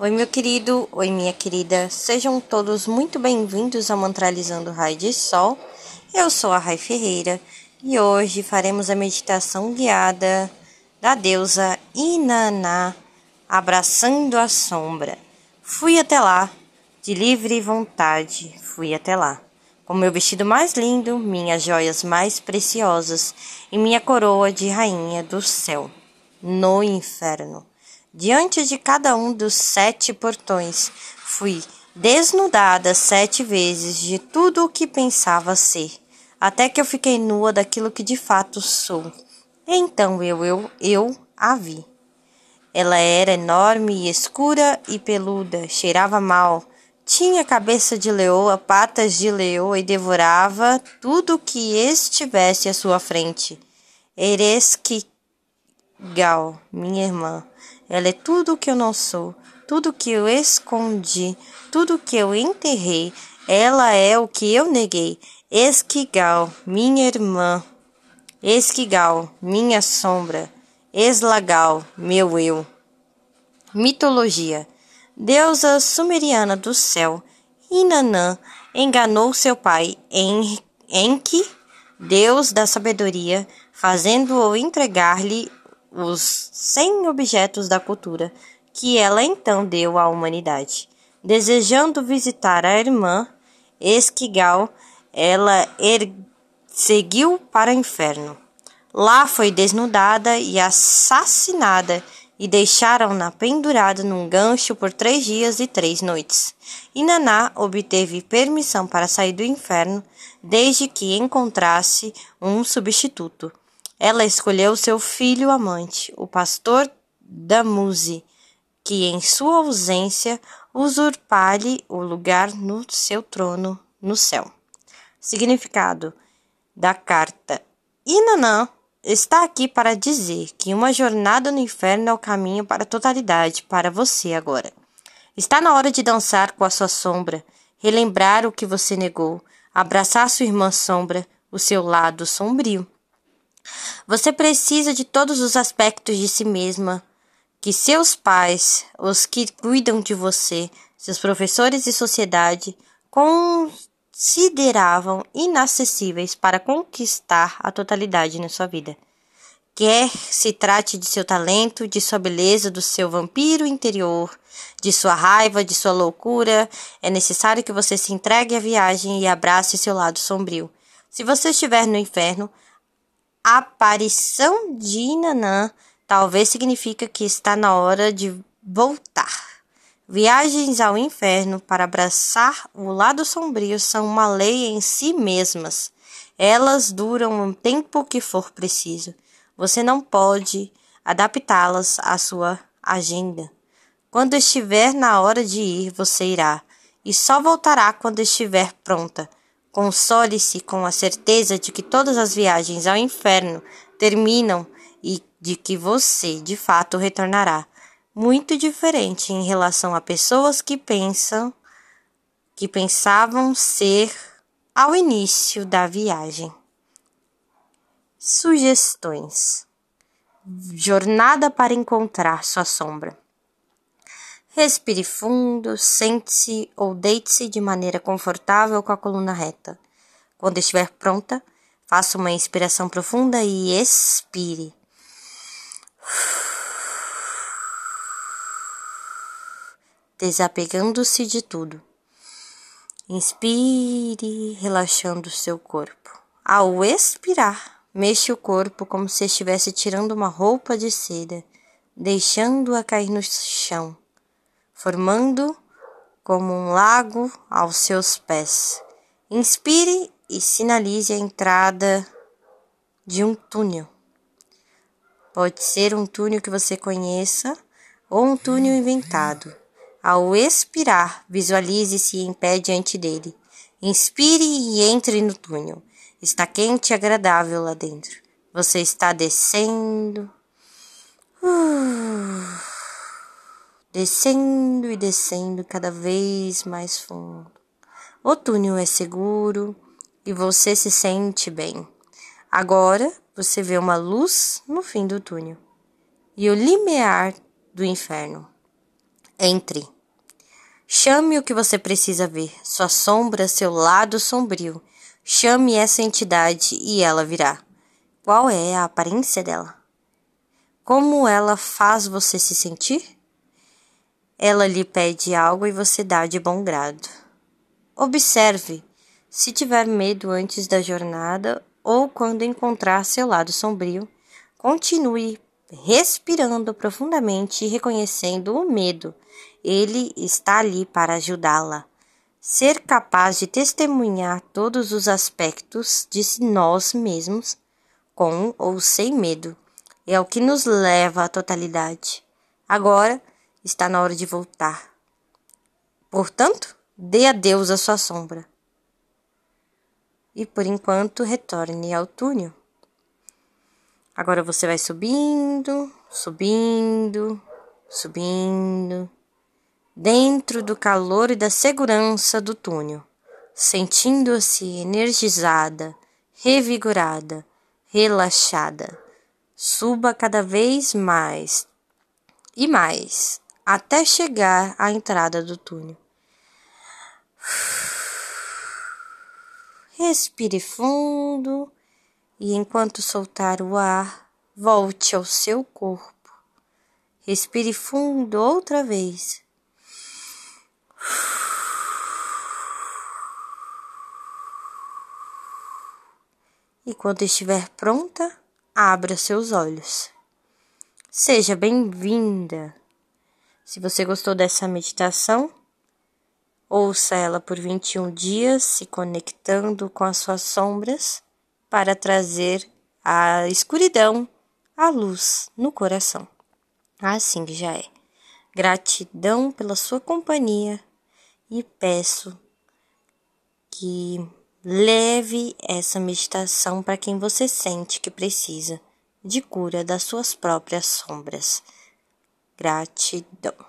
Oi, meu querido, oi, minha querida, sejam todos muito bem-vindos ao Mantralizando Raio de Sol. Eu sou a Rai Ferreira e hoje faremos a meditação guiada da deusa Inaná, abraçando a sombra. Fui até lá, de livre vontade, fui até lá. Com meu vestido mais lindo, minhas joias mais preciosas e minha coroa de rainha do céu, no inferno. Diante de cada um dos sete portões, fui desnudada sete vezes de tudo o que pensava ser, até que eu fiquei nua daquilo que de fato sou. Então eu, eu, eu a vi. Ela era enorme e escura e peluda, cheirava mal, tinha cabeça de leoa, patas de leoa e devorava tudo que estivesse à sua frente. Eresquigal, minha irmã, ela é tudo o que eu não sou, tudo que eu escondi, tudo que eu enterrei. Ela é o que eu neguei. Esquigal, minha irmã. Esquigal, minha sombra. Eslagal, meu eu. Mitologia. Deusa sumeriana do céu, Inanã enganou seu pai en Enki, deus da sabedoria, fazendo-o entregar-lhe os 100 objetos da cultura que ela então deu à humanidade. Desejando visitar a irmã Esquigal, ela er seguiu para o inferno. Lá foi desnudada e assassinada e deixaram-na pendurada num gancho por três dias e três noites. E Naná obteve permissão para sair do inferno desde que encontrasse um substituto. Ela escolheu seu filho amante, o pastor Damuse, que em sua ausência usurpar-lhe o lugar no seu trono no céu. Significado da carta Inanã está aqui para dizer que uma jornada no inferno é o caminho para a totalidade para você agora. Está na hora de dançar com a sua sombra, relembrar o que você negou, abraçar sua irmã sombra, o seu lado sombrio. Você precisa de todos os aspectos de si mesma que seus pais, os que cuidam de você, seus professores e sociedade consideravam inacessíveis para conquistar a totalidade na sua vida. Quer se trate de seu talento, de sua beleza, do seu vampiro interior, de sua raiva, de sua loucura, é necessário que você se entregue à viagem e abrace seu lado sombrio. Se você estiver no inferno, aparição de Nanã talvez significa que está na hora de voltar. Viagens ao inferno para abraçar o lado sombrio são uma lei em si mesmas. Elas duram o tempo que for preciso. Você não pode adaptá-las à sua agenda. Quando estiver na hora de ir, você irá, e só voltará quando estiver pronta. Console-se com a certeza de que todas as viagens ao inferno terminam e de que você, de fato, retornará. Muito diferente em relação a pessoas que pensam que pensavam ser ao início da viagem. Sugestões: Jornada para encontrar sua sombra. Respire fundo, sente-se ou deite-se de maneira confortável com a coluna reta. Quando estiver pronta, faça uma inspiração profunda e expire. Desapegando-se de tudo. Inspire, relaxando seu corpo. Ao expirar, mexa o corpo como se estivesse tirando uma roupa de seda, deixando-a cair no chão formando como um lago aos seus pés. Inspire e sinalize a entrada de um túnel. Pode ser um túnel que você conheça ou um túnel inventado. Ao expirar, visualize-se em pé diante dele. Inspire e entre no túnel. Está quente e agradável lá dentro. Você está descendo. Uh descendo e descendo cada vez mais fundo. O túnel é seguro e você se sente bem. Agora você vê uma luz no fim do túnel e o limiar do inferno. Entre. Chame o que você precisa ver, sua sombra, seu lado sombrio. Chame essa entidade e ela virá. Qual é a aparência dela? Como ela faz você se sentir? Ela lhe pede algo e você dá de bom grado. Observe se tiver medo antes da jornada ou quando encontrar seu lado sombrio. Continue respirando profundamente e reconhecendo o medo. Ele está ali para ajudá-la. Ser capaz de testemunhar todos os aspectos de nós mesmos, com ou sem medo, é o que nos leva à totalidade. Agora está na hora de voltar. Portanto, dê a Deus a sua sombra. E por enquanto retorne ao túnel. Agora você vai subindo, subindo, subindo, dentro do calor e da segurança do túnel, sentindo-se energizada, revigorada, relaxada. Suba cada vez mais e mais até chegar à entrada do túnel. Respire fundo e enquanto soltar o ar, volte ao seu corpo. Respire fundo outra vez. E quando estiver pronta, abra seus olhos. Seja bem-vinda. Se você gostou dessa meditação, ouça ela por 21 dias, se conectando com as suas sombras para trazer a escuridão à luz no coração. Assim que já é. Gratidão pela sua companhia e peço que leve essa meditação para quem você sente que precisa de cura das suas próprias sombras. Gratidão.